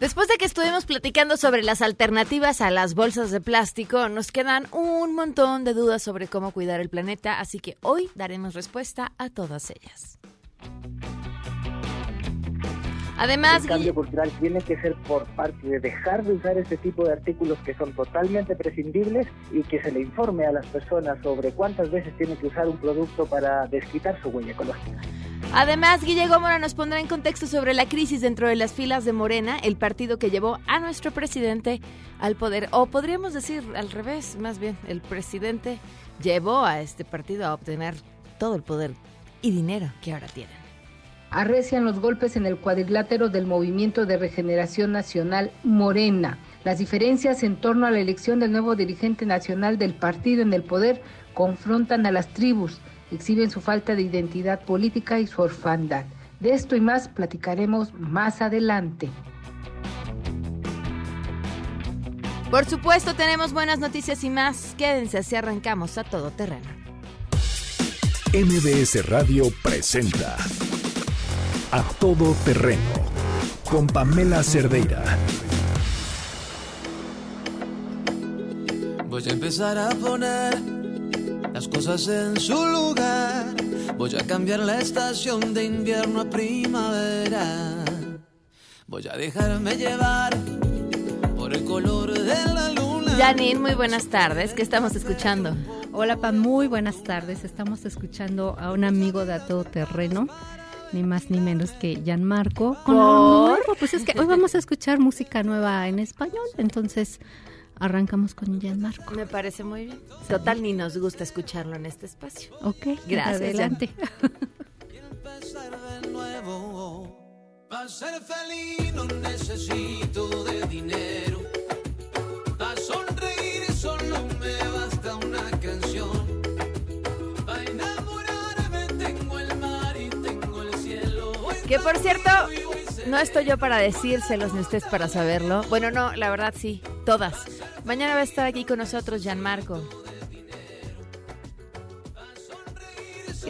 Después de que estuvimos platicando sobre las alternativas a las bolsas de plástico, nos quedan un montón de dudas sobre cómo cuidar el planeta, así que hoy daremos respuesta a todas ellas. Además, el cambio cultural tiene que ser por parte de dejar de usar este tipo de artículos que son totalmente prescindibles y que se le informe a las personas sobre cuántas veces tiene que usar un producto para desquitar su huella ecológica. Además, Guille Gómora nos pondrá en contexto sobre la crisis dentro de las filas de Morena, el partido que llevó a nuestro presidente al poder. O podríamos decir al revés, más bien, el presidente llevó a este partido a obtener todo el poder y dinero que ahora tienen. Arrecian los golpes en el cuadrilátero del Movimiento de Regeneración Nacional Morena. Las diferencias en torno a la elección del nuevo dirigente nacional del partido en el poder confrontan a las tribus exhiben su falta de identidad política y su orfandad. De esto y más platicaremos más adelante. Por supuesto, tenemos buenas noticias y más. Quédense así arrancamos a todo terreno. MBS Radio presenta A Todo Terreno con Pamela Cerdeira. Voy a empezar a poner las cosas en su lugar. Voy a cambiar la estación de invierno a primavera. Voy a dejarme llevar por el color de la luna. Janine, muy buenas tardes. ¿Qué estamos escuchando? Hola, Pa, muy buenas tardes. Estamos escuchando a un amigo de a todo terreno ni más ni menos que Gianmarco. ¿Por? Pues es que hoy vamos a escuchar música nueva en español, entonces arrancamos con Gianmarco. Me parece muy bien. Total, ni nos gusta escucharlo en este espacio. Ok, Gracias, adelante. empezar de nuevo. Para ser feliz no necesito de dinero. Que por cierto, no estoy yo para decírselos ni ustedes para saberlo. Bueno, no, la verdad sí, todas. Mañana va a estar aquí con nosotros Gianmarco.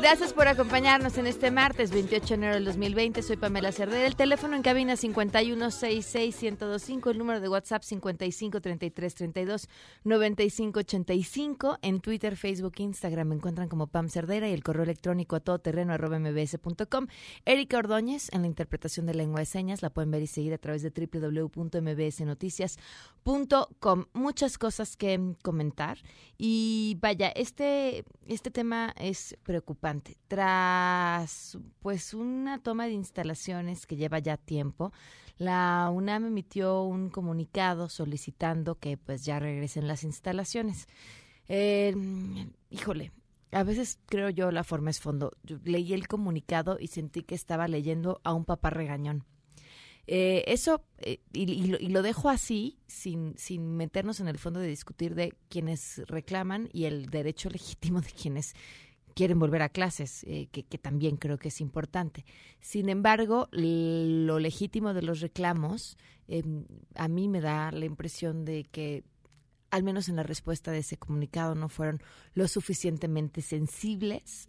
Gracias por acompañarnos en este martes 28 de enero del 2020. Soy Pamela Cerdera. El teléfono en cabina 5166125, el número de WhatsApp 5533329585. En Twitter, Facebook, Instagram me encuentran como Pam Cerdera y el correo electrónico a todoterreno arroba mbs.com. Erika Ordóñez en la interpretación de lengua de señas. La pueden ver y seguir a través de www.mbsnoticias.com. Muchas cosas que comentar. Y vaya, este, este tema es preocupante. Tras pues una toma de instalaciones que lleva ya tiempo, la UNAM emitió un comunicado solicitando que pues ya regresen las instalaciones. Eh, híjole, a veces creo yo la forma es fondo. Yo leí el comunicado y sentí que estaba leyendo a un papá regañón. Eh, eso, eh, y, lo, y lo dejo así, sin, sin meternos en el fondo de discutir de quienes reclaman y el derecho legítimo de quienes quieren volver a clases, eh, que, también creo que es importante. Sin embargo, lo legítimo de los reclamos, eh, a mí me da la impresión de que al menos en la respuesta de ese comunicado no fueron lo suficientemente sensibles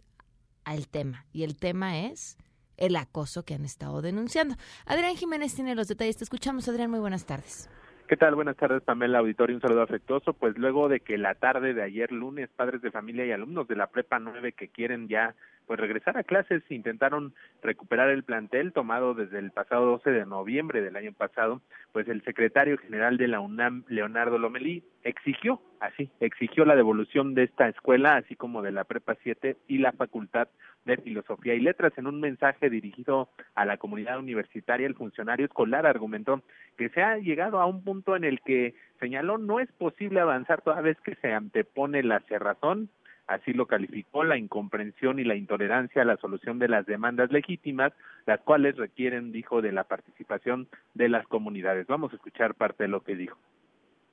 al tema. Y el tema es el acoso que han estado denunciando. Adrián Jiménez tiene los detalles. Te escuchamos, Adrián. Muy buenas tardes. ¿Qué tal? Buenas tardes, Pamela Auditorio. Un saludo afectuoso. Pues luego de que la tarde de ayer lunes, padres de familia y alumnos de la Prepa 9 que quieren ya pues regresar a clases intentaron recuperar el plantel tomado desde el pasado 12 de noviembre del año pasado, pues el secretario general de la UNAM, Leonardo Lomelí, exigió, así, exigió la devolución de esta escuela, así como de la Prepa 7 y la Facultad de Filosofía y Letras. En un mensaje dirigido a la comunidad universitaria, el funcionario escolar argumentó que se ha llegado a un punto en el que señaló no es posible avanzar toda vez que se antepone la cerrazón así lo calificó la incomprensión y la intolerancia a la solución de las demandas legítimas, las cuales requieren, dijo, de la participación de las comunidades. Vamos a escuchar parte de lo que dijo.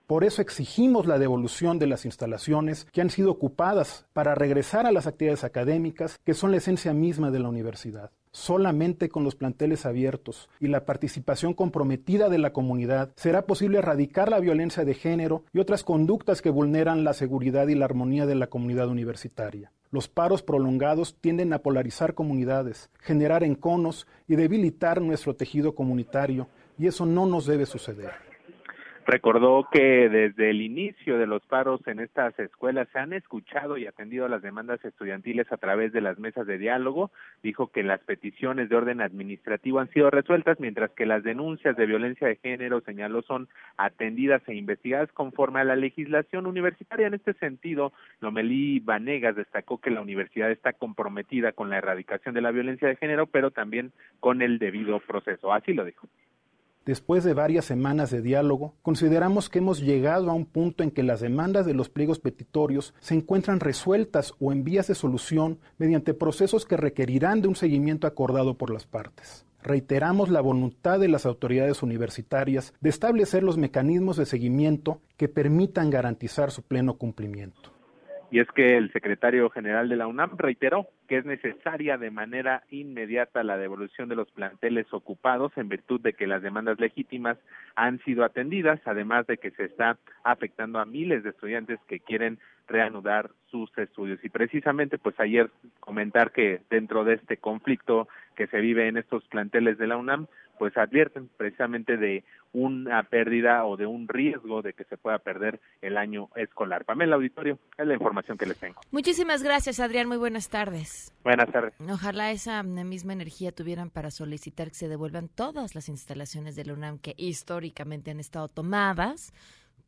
Por eso exigimos la devolución de las instalaciones que han sido ocupadas para regresar a las actividades académicas, que son la esencia misma de la universidad. Solamente con los planteles abiertos y la participación comprometida de la comunidad será posible erradicar la violencia de género y otras conductas que vulneran la seguridad y la armonía de la comunidad universitaria. Los paros prolongados tienden a polarizar comunidades, generar enconos y debilitar nuestro tejido comunitario, y eso no nos debe suceder. Recordó que desde el inicio de los paros en estas escuelas se han escuchado y atendido las demandas estudiantiles a través de las mesas de diálogo. Dijo que las peticiones de orden administrativo han sido resueltas, mientras que las denuncias de violencia de género, señaló, son atendidas e investigadas conforme a la legislación universitaria. En este sentido, Lomelí Vanegas destacó que la universidad está comprometida con la erradicación de la violencia de género, pero también con el debido proceso. Así lo dijo. Después de varias semanas de diálogo, consideramos que hemos llegado a un punto en que las demandas de los pliegos petitorios se encuentran resueltas o en vías de solución mediante procesos que requerirán de un seguimiento acordado por las partes. Reiteramos la voluntad de las autoridades universitarias de establecer los mecanismos de seguimiento que permitan garantizar su pleno cumplimiento y es que el secretario general de la UNAM reiteró que es necesaria de manera inmediata la devolución de los planteles ocupados en virtud de que las demandas legítimas han sido atendidas, además de que se está afectando a miles de estudiantes que quieren reanudar sus estudios. Y precisamente, pues ayer comentar que dentro de este conflicto que se vive en estos planteles de la UNAM, pues advierten precisamente de una pérdida o de un riesgo de que se pueda perder el año escolar. Pamela Auditorio, es la información que les tengo. Muchísimas gracias, Adrián. Muy buenas tardes. Buenas tardes. Ojalá esa misma energía tuvieran para solicitar que se devuelvan todas las instalaciones de la UNAM que históricamente han estado tomadas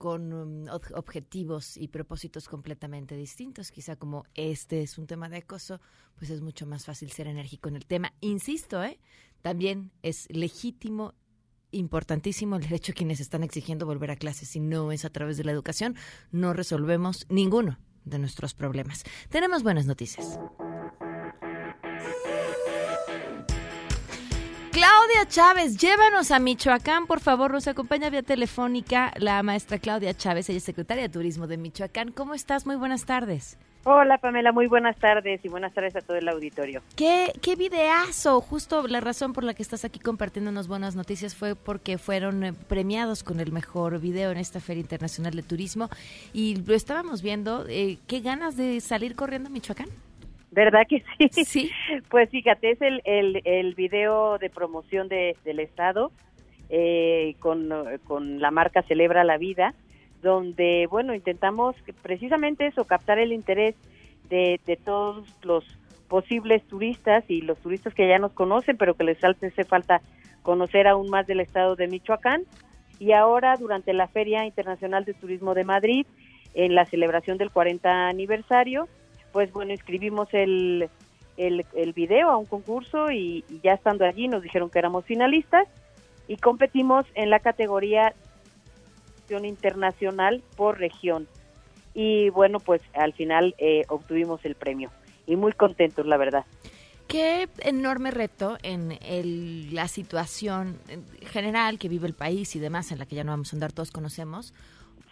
con um, objetivos y propósitos completamente distintos. Quizá como este es un tema de acoso, pues es mucho más fácil ser enérgico en el tema. Insisto, ¿eh? también es legítimo importantísimo el derecho a quienes están exigiendo volver a clases. Si no es a través de la educación, no resolvemos ninguno de nuestros problemas. Tenemos buenas noticias. Claudia Chávez, llévanos a Michoacán, por favor. Nos acompaña vía telefónica la maestra Claudia Chávez, ella es secretaria de Turismo de Michoacán. ¿Cómo estás? Muy buenas tardes. Hola Pamela, muy buenas tardes y buenas tardes a todo el auditorio. ¿Qué, qué videazo? Justo la razón por la que estás aquí compartiéndonos buenas noticias fue porque fueron eh, premiados con el mejor video en esta Feria Internacional de Turismo y lo estábamos viendo. Eh, ¿Qué ganas de salir corriendo a Michoacán? ¿Verdad que sí? Sí. Pues fíjate, es el, el, el video de promoción de, del Estado eh, con, con la marca Celebra la Vida donde, bueno, intentamos precisamente eso, captar el interés de, de todos los posibles turistas y los turistas que ya nos conocen, pero que les hace falta conocer aún más del estado de Michoacán. Y ahora, durante la Feria Internacional de Turismo de Madrid, en la celebración del 40 aniversario, pues bueno, inscribimos el, el, el video a un concurso y, y, ya estando allí nos dijeron que éramos finalistas y competimos en la categoría internacional por región. Y bueno, pues al final eh, obtuvimos el premio y muy contentos, la verdad. Qué enorme reto en el, la situación general que vive el país y demás, en la que ya no vamos a andar, todos conocemos.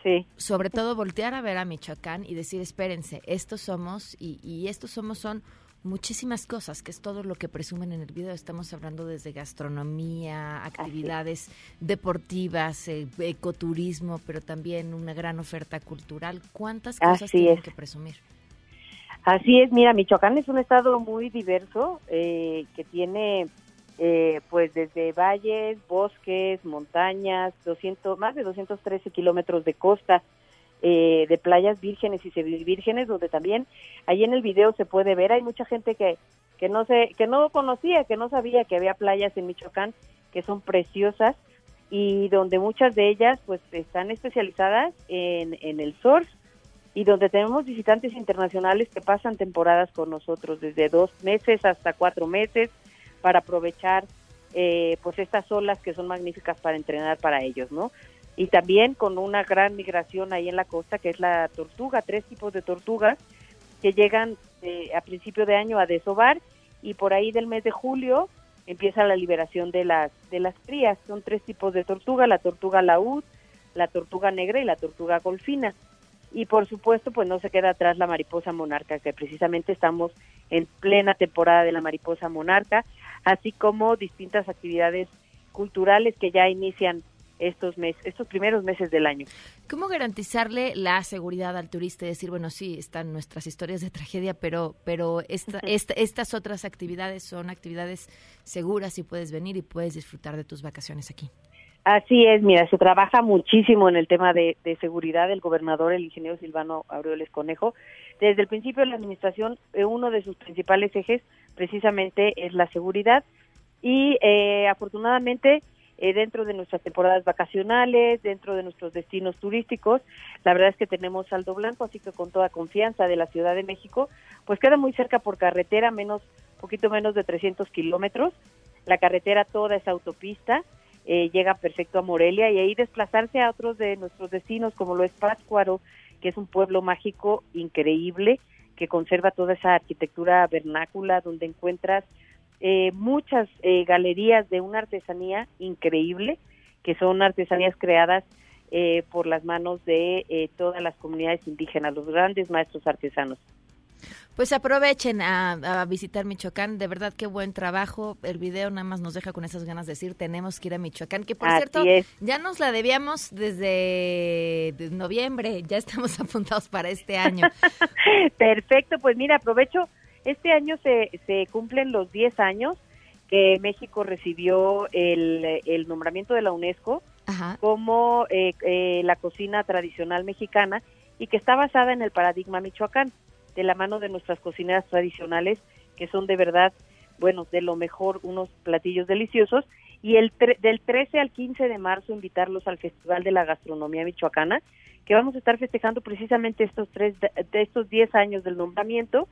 Sí. Sobre todo voltear a ver a Michoacán y decir, espérense, estos somos y, y estos somos son muchísimas cosas, que es todo lo que presumen en el video. Estamos hablando desde gastronomía, actividades deportivas, eh, ecoturismo, pero también una gran oferta cultural. ¿Cuántas cosas tienen que presumir? Así es, mira, Michoacán es un estado muy diverso eh, que tiene eh, pues desde valles, bosques, montañas, 200, más de 213 kilómetros de costa, eh, de playas vírgenes y vírgenes donde también ahí en el video se puede ver hay mucha gente que que no se que no conocía que no sabía que había playas en Michoacán que son preciosas y donde muchas de ellas pues están especializadas en, en el surf y donde tenemos visitantes internacionales que pasan temporadas con nosotros desde dos meses hasta cuatro meses para aprovechar eh, pues estas olas que son magníficas para entrenar para ellos, ¿no? y también con una gran migración ahí en la costa que es la tortuga, tres tipos de tortugas que llegan eh, a principio de año a desovar y por ahí del mes de julio empieza la liberación de las de las crías. Son tres tipos de tortuga, la tortuga laúd, la tortuga negra y la tortuga golfina. Y por supuesto, pues no se queda atrás la mariposa monarca, que precisamente estamos en plena temporada de la mariposa monarca, así como distintas actividades culturales que ya inician estos meses, estos primeros meses del año. ¿Cómo garantizarle la seguridad al turista y decir, bueno, sí, están nuestras historias de tragedia, pero, pero esta, estas otras actividades son actividades seguras y puedes venir y puedes disfrutar de tus vacaciones aquí? Así es, mira, se trabaja muchísimo en el tema de, seguridad. El gobernador, el ingeniero Silvano Aureoles Conejo, desde el principio de la administración, eh, uno de sus principales ejes precisamente es la seguridad y eh, afortunadamente eh, dentro de nuestras temporadas vacacionales, dentro de nuestros destinos turísticos. La verdad es que tenemos saldo blanco, así que con toda confianza de la Ciudad de México, pues queda muy cerca por carretera, menos, poquito menos de 300 kilómetros. La carretera toda es autopista, eh, llega perfecto a Morelia y ahí desplazarse a otros de nuestros destinos, como lo es Pátzcuaro, que es un pueblo mágico increíble, que conserva toda esa arquitectura vernácula, donde encuentras eh, muchas eh, galerías de una artesanía increíble, que son artesanías creadas eh, por las manos de todas las comunidades indígenas, los grandes maestros artesanos. Pues aprovechen a, visitar Michoacán, de verdad qué buen trabajo. El video nada más nos deja con esas ganas de decir, tenemos que ir a Michoacán, que por cierto, ya nos la debíamos desde noviembre, ya estamos apuntados para este año. Perfecto, pues mira, aprovecho. Este año se, se cumplen los 10 años que México recibió el, nombramiento de la UNESCO como eh, eh, la cocina tradicional mexicana y que está basada en el paradigma Michoacán, de la mano de nuestras cocineras tradicionales, que son de verdad, bueno, de lo mejor, unos platillos deliciosos. Y el del 13 al 15 de marzo invitarlos al Festival de la Gastronomía Michoacana, que vamos a estar festejando precisamente estos tres, de estos 10 años del nombramiento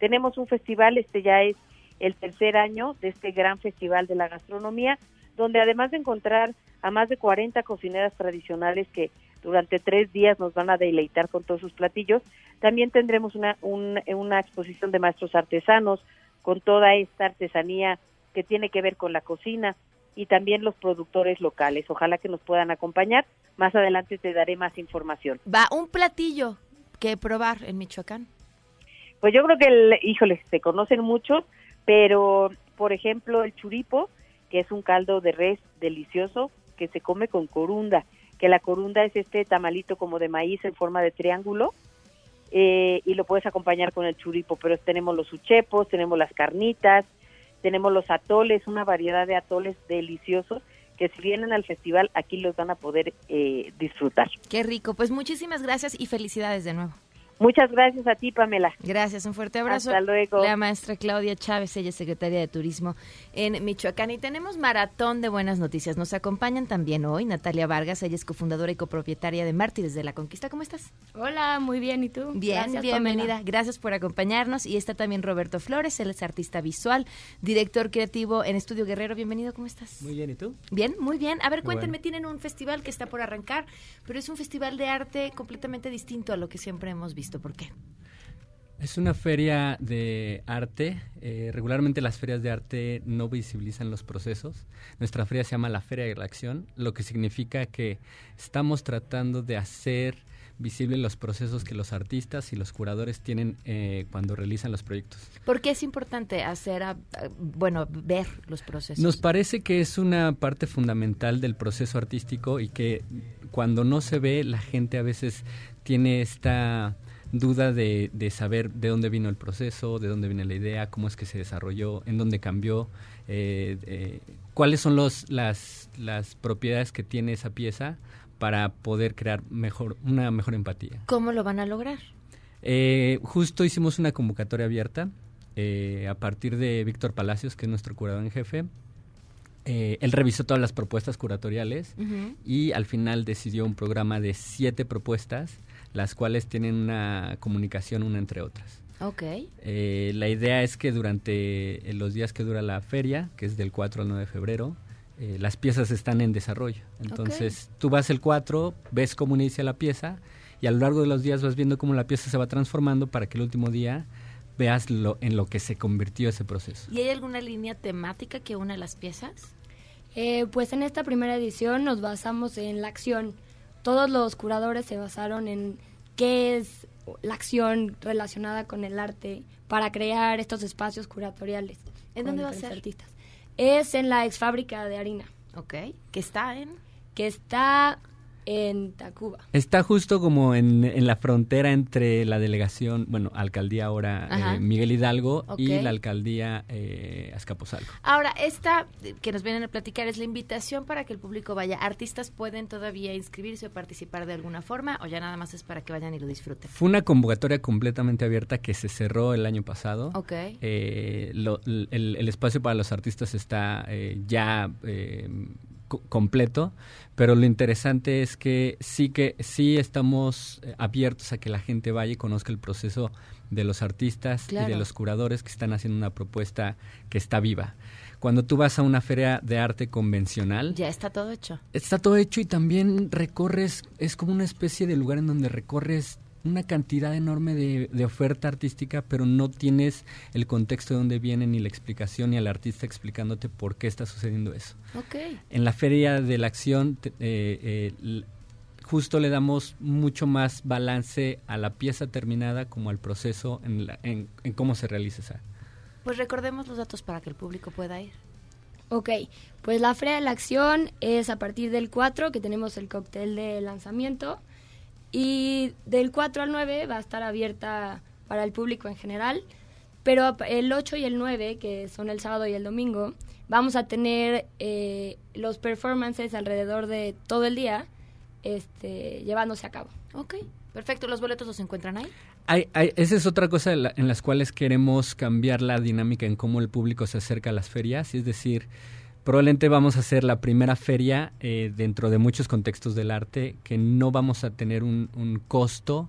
tenemos un festival, este ya es el tercer año de este gran festival de la gastronomía, donde además de encontrar a más de 40 cocineras tradicionales que durante tres días nos van a deleitar con todos sus platillos, también tendremos una, una exposición de maestros artesanos con toda esta artesanía que tiene que ver con la cocina y también los productores locales. Ojalá que nos puedan acompañar. Más adelante te daré más información. Va un platillo que probar en Michoacán. Pues yo creo que, el, híjole, se conocen muchos, pero por ejemplo el churipo, que es un caldo de res delicioso que se come con corunda, que la corunda es este tamalito como de maíz en forma de triángulo, eh, y lo puedes acompañar con el churipo, pero tenemos los uchepos, tenemos las carnitas, tenemos los atoles, una variedad de atoles deliciosos que si vienen al festival aquí los van a poder eh, disfrutar. Qué rico, pues muchísimas gracias y felicidades de nuevo. Muchas gracias a ti, Pamela. Gracias, un fuerte abrazo. Hasta luego. La maestra Claudia Chávez, ella es secretaria de Turismo en Michoacán. Y tenemos maratón de buenas noticias. Nos acompañan también hoy Natalia Vargas, ella es cofundadora y copropietaria de Mártires de la Conquista. ¿Cómo estás? Hola, muy bien. ¿Y tú? Bien, bienvenida. Gracias por acompañarnos. Y está también Roberto Flores, él es artista visual, director creativo en Estudio Guerrero. Bienvenido, ¿cómo estás? Muy bien, ¿y tú? Bien, muy bien. A ver, cuéntenme, tienen un festival que está por arrancar, pero es un festival de arte completamente distinto a lo que siempre hemos visto. ¿Por qué? Es una feria de arte. Eh, regularmente las ferias de arte no visibilizan los procesos. Nuestra feria se llama la Feria de la Acción, lo que significa que estamos tratando de hacer visibles los procesos que los artistas y los curadores tienen eh, cuando realizan los proyectos. ¿Por qué es importante hacer, bueno, ver los procesos? Nos parece que es una parte fundamental del proceso artístico y que cuando no se ve, la gente a veces tiene esta duda de, de, saber de dónde vino el proceso, de dónde viene la idea, cómo es que se desarrolló, en dónde cambió, eh, eh, cuáles son los, las, las propiedades que tiene esa pieza para poder crear mejor, una mejor empatía. ¿Cómo lo van a lograr? Eh, justo hicimos una convocatoria abierta a partir de Víctor Palacios, que es nuestro curador en jefe. él revisó todas las propuestas curatoriales y al final decidió un programa de siete propuestas las cuales tienen una comunicación una entre otras. Ok. Eh, la idea es que durante eh, los días que dura la feria, que es del 4 al 9 de febrero, eh, las piezas están en desarrollo. Entonces, tú vas el 4, ves cómo inicia la pieza y a lo largo de los días vas viendo cómo la pieza se va transformando para que el último día veas lo, en lo que se convirtió ese proceso. ¿Y hay alguna línea temática que une las piezas? Eh, pues en esta primera edición nos basamos en la acción. Todos los curadores se basaron en qué es la acción relacionada con el arte para crear estos espacios curatoriales. ¿En dónde va a ser? Artistas. Es en la ex fábrica de harina. Ok. ¿Que está en? Que está en Tacuba. Está justo como en, en, la frontera entre la delegación, bueno, alcaldía ahora eh, Miguel Hidalgo Ok. y la alcaldía eh, Azcapotzalco. Ahora, esta que nos vienen a platicar es la invitación para que el público vaya. ¿Artistas pueden todavía inscribirse o participar de alguna forma o ya nada más es para que vayan y lo disfruten? Fue una convocatoria completamente abierta que se cerró el año pasado. Ok. Eh, lo- el, el espacio para los artistas está eh, ya eh, completo, pero lo interesante es que sí que sí estamos eh, abiertos a que la gente vaya y conozca el proceso de los artistas y de los curadores que están haciendo una propuesta que está viva. Cuando tú vas a una feria de arte convencional, Ya está todo hecho. Está todo hecho y también recorres, es como una especie de lugar en donde recorres una cantidad enorme de, de oferta artística, pero no tienes el contexto de dónde viene, ni la explicación, ni al artista explicándote por qué está sucediendo eso. Ok. En la Feria de la Acción, te- eh, eh, justo le damos mucho más balance a la pieza terminada como al proceso en, la- en, en cómo se realiza esa. Pues recordemos los datos para que el público pueda ir. Ok, pues la Feria de la Acción es a partir del 4 que tenemos el cóctel de lanzamiento y del 4 al 9 va a estar abierta para el público en general, pero el 8 y el 9, que son el sábado y el domingo, vamos a tener eh, los performances alrededor de todo el día este, llevándose a cabo. Ok, perfecto. ¿Los boletos los encuentran ahí? Hay, hay- esa es otra cosa en, la- en las cuales queremos cambiar la dinámica en cómo el público se acerca a las ferias. Es decir, probablemente vamos a hacer la primera feria eh, dentro de muchos contextos del arte que no vamos a tener un, un costo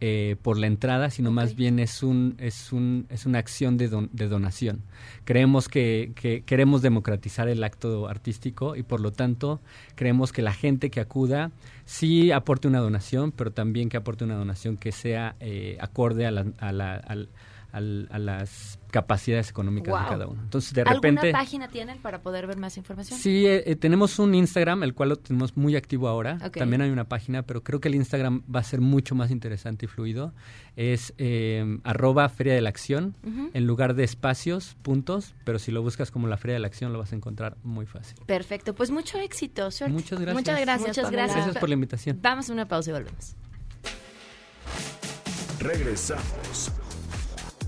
eh, por la entrada, sino más bien es un es un es una acción de, don- de donación. Creemos que, que queremos democratizar el acto artístico y por lo tanto creemos que la gente que acuda sí aporte una donación, pero también que aporte una donación que sea eh, acorde a, la- a la- al- al- a las capacidades económicas de cada uno. Entonces de ¿Alguna repente página tienen para poder ver más información? Sí, eh, eh, tenemos un Instagram, el cual lo tenemos muy activo ahora. También hay una página, pero creo que el Instagram va a ser mucho más interesante y fluido. Es eh, arroba Feria de la Acción, en lugar de espacios, puntos, pero si lo buscas como la Feria de la Acción lo vas a encontrar muy fácil. Perfecto, pues mucho éxito, suerte. Muchas gracias. Muchas gracias, Muchas gracias. Gracias por la invitación. Vamos a una pausa y volvemos. Regresamos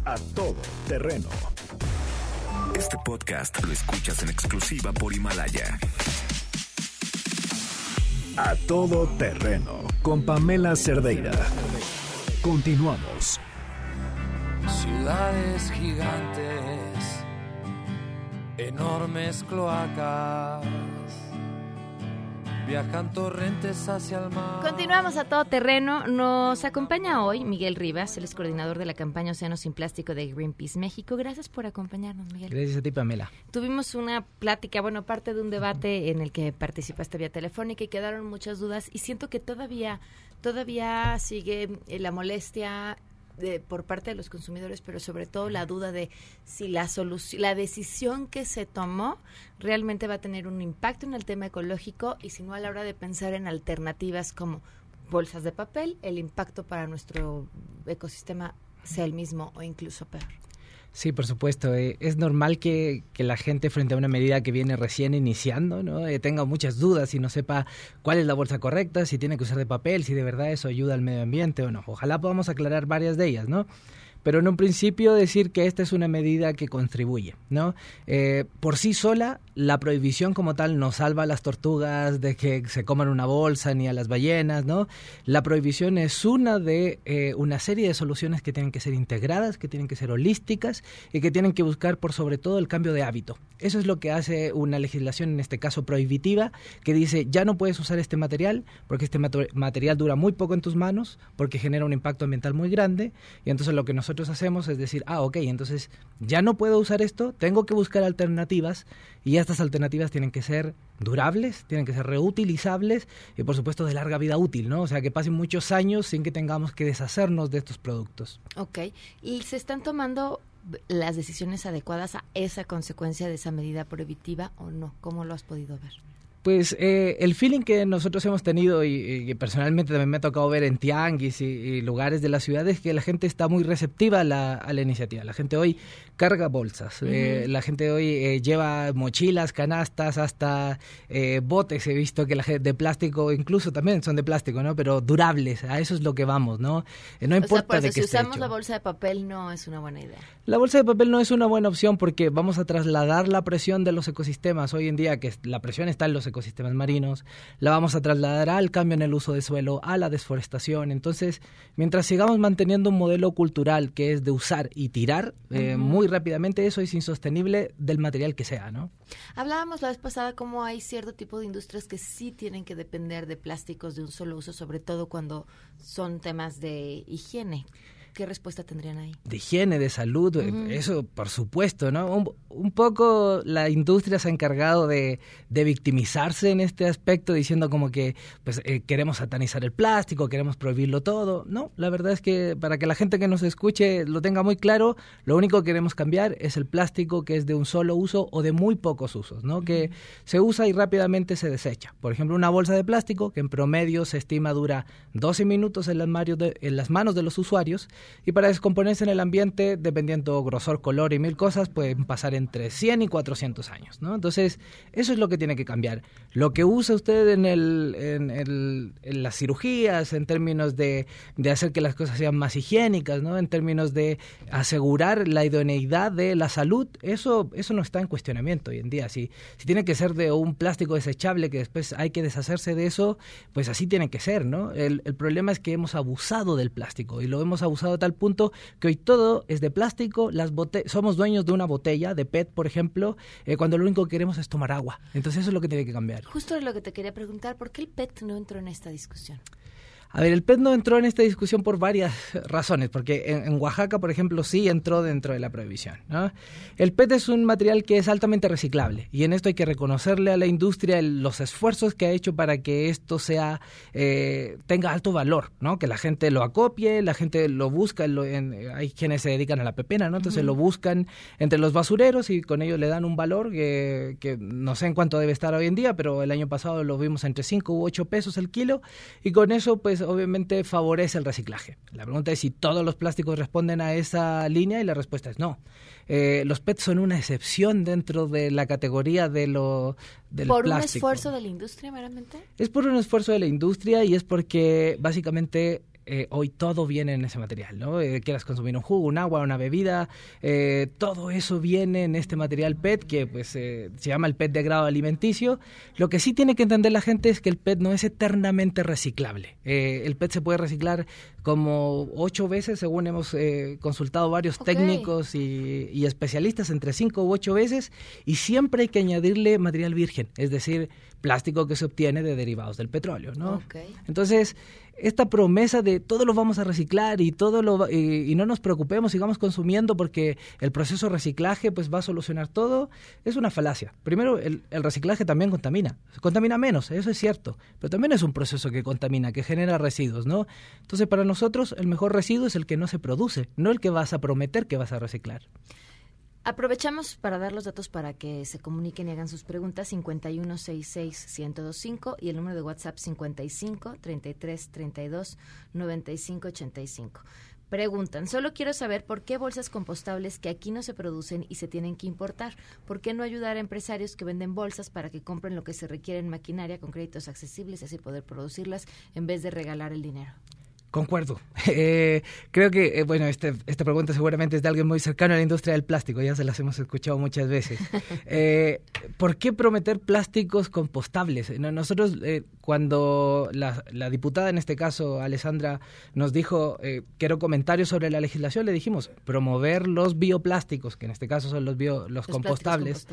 a todo terreno. Este podcast lo escuchas en exclusiva por Himalaya. A todo terreno con Pamela Cerdeira. Continuamos. Ciudades gigantes, enormes cloacas, viajan torrentes hacia el mar. Continuamos a todo terreno. Nos acompaña hoy Miguel Rivas, él es coordinador de la campaña Océano sin Plástico de Greenpeace México. Gracias por acompañarnos, Miguel. Gracias a ti, Pamela. Tuvimos una plática, bueno, parte de un debate en el que participaste vía telefónica y quedaron muchas dudas y siento que todavía, todavía sigue la molestia de- por parte de los consumidores, pero sobre todo la duda de si la solución, la decisión que se tomó realmente va a tener un impacto en el tema ecológico y si no a la hora de pensar en alternativas como bolsas de papel, el impacto para nuestro ecosistema sea el mismo o incluso peor. Sí, por supuesto. eh, es normal que, que la gente frente a una medida que viene recién iniciando, ¿no? Eh, tenga muchas dudas y no sepa cuál es la bolsa correcta, si tiene que usar de papel, si de verdad eso ayuda al medio ambiente o no. Ojalá podamos aclarar varias de ellas, ¿no? Pero en un principio decir que esta es una medida que contribuye, ¿no? Eh, por sí sola, la prohibición como tal no salva a las tortugas de que se coman una bolsa ni a las ballenas, ¿no? La prohibición es una de eh, una serie de soluciones que tienen que ser integradas, que tienen que ser holísticas y que tienen que buscar por sobre todo el cambio de hábito. Eso es lo que hace una legislación, en este caso prohibitiva, que dice ya no puedes usar este material porque este material dura muy poco en tus manos, porque genera un impacto ambiental muy grande y entonces lo que nosotros nosotros hacemos es decir, ah, ok, entonces ya no puedo usar esto, tengo que buscar alternativas y estas alternativas tienen que ser durables, tienen que ser reutilizables y por supuesto de larga vida útil, ¿no? O sea, que pasen muchos años sin que tengamos que deshacernos de estos productos. Ok, y se están tomando las decisiones adecuadas a esa consecuencia de esa medida prohibitiva o no? ¿Cómo lo has podido ver? Pues eh, el feeling que nosotros hemos tenido y, personalmente también me ha tocado ver en tianguis y, lugares de la ciudad es que la gente está muy receptiva a la, a la iniciativa. La gente hoy carga bolsas, eh, la gente hoy eh, lleva mochilas, canastas, hasta botes. He visto que la gente de plástico, incluso también son de plástico, ¿no? Pero durables. A eso es lo que vamos, ¿no? no importa de qué Si usamos la bolsa de papel no es una buena idea. La bolsa de papel no es una buena opción porque vamos a trasladar la presión de los ecosistemas hoy en día, que la presión está en los ecosistemas marinos, la vamos a trasladar al cambio en el uso de suelo, a la desforestación. Entonces, mientras sigamos manteniendo un modelo cultural que es de usar y tirar eh, muy rápidamente, eso es insostenible del material que sea, ¿no? Hablábamos la vez pasada cómo hay cierto tipo de industrias que sí tienen que depender de plásticos de un solo uso, sobre todo cuando son temas de higiene. ¿Qué respuesta tendrían ahí? De higiene, de salud, eh, eso por supuesto, ¿no? Un, poco la industria se ha encargado de, de, victimizarse en este aspecto, diciendo como que pues eh, queremos satanizar el plástico, queremos prohibirlo todo. No, la verdad es que para que la gente que nos escuche lo tenga muy claro, lo único que queremos cambiar es el plástico que es de un solo uso o de muy pocos usos, ¿no? Que se usa y rápidamente se desecha. Por ejemplo, una bolsa de plástico que en promedio se estima dura 12 minutos en las, en las manos de los usuarios y para descomponerse en el ambiente, dependiendo grosor, color y mil cosas, pueden pasar entre 100 y 400 años, ¿no? Entonces, eso es lo que tiene que cambiar. Lo que usa usted en, el, en, el, en las cirugías, en términos de, de, hacer que las cosas sean más higiénicas, ¿no? En términos de asegurar la idoneidad de la salud, eso, eso no está en cuestionamiento hoy en día. Si, si tiene que ser de un plástico desechable que después hay que deshacerse de eso, pues así tiene que ser, ¿no? El, el problema es que hemos abusado del plástico y lo hemos abusado tal punto que hoy todo es de plástico, las somos dueños de una botella de PET, por ejemplo, eh, cuando lo único que queremos es tomar agua. Entonces eso es lo que tiene que cambiar. Justo lo que te quería preguntar, ¿por qué el PET no entró en esta discusión? A ver, el PET no entró en esta discusión por varias razones, porque en, Oaxaca, por ejemplo, sí entró dentro de la prohibición. El PET es un material que es altamente reciclable y en esto hay que reconocerle a la industria los esfuerzos que ha hecho para que esto sea eh, tenga alto valor, ¿no? que la gente lo acopie, la gente lo busca, hay quienes se dedican a la pepena, ¿no? entonces lo buscan entre los basureros y con ello le dan un valor que, que no sé en cuánto debe estar hoy en día, pero el año pasado lo vimos entre 5 u 8 pesos el kilo y con eso pues obviamente favorece el reciclaje. La pregunta es si todos los plásticos responden a esa línea y la respuesta es no. Eh, los PET son una excepción dentro de la categoría de lo del ¿Por un esfuerzo de la industria meramente? Es por un esfuerzo de la industria y es porque básicamente eh, hoy todo viene en ese material, ¿no? Eh, quieras consumir un jugo, un agua, una bebida, eh, todo eso viene en este material PET que pues se llama el PET de grado alimenticio. Lo que sí tiene que entender la gente es que el PET no es eternamente reciclable. el PET se puede reciclar como ocho veces, según hemos consultado varios técnicos y, especialistas, entre cinco u ocho veces, y siempre hay que añadirle material virgen, es decir, plástico que se obtiene de derivados del petróleo, ¿no? Entonces, esta promesa de todo lo vamos a reciclar y todo lo y, no nos preocupemos, sigamos consumiendo porque el proceso de reciclaje pues va a solucionar todo, es una falacia. Primero, el, el reciclaje también contamina, contamina menos, eso es cierto, pero también es un proceso que contamina, que genera residuos, ¿no? Entonces, para nosotros el mejor residuo es el que no se produce, no el que vas a prometer que vas a reciclar. Aprovechamos para dar los datos para que se comuniquen y hagan sus preguntas 5166-1025 y el número de WhatsApp 55 33 32 95 85. Preguntan, solo quiero saber por qué bolsas compostables que aquí no se producen y se tienen que importar. ¿Por qué no ayudar a empresarios que venden bolsas para que compren lo que se requiere en maquinaria con créditos accesibles y así poder producirlas en vez de regalar el dinero? Concuerdo. Eh, creo que, eh, bueno, este, esta pregunta seguramente es de alguien muy cercano a la industria del plástico, ya se las hemos escuchado muchas veces. Eh, ¿Por qué prometer plásticos compostables? Nosotros, cuando la, diputada, en este caso, Alessandra, nos dijo, quiero comentarios sobre la legislación, le dijimos, promover los bioplásticos, que en este caso son los, bio, los, compostables,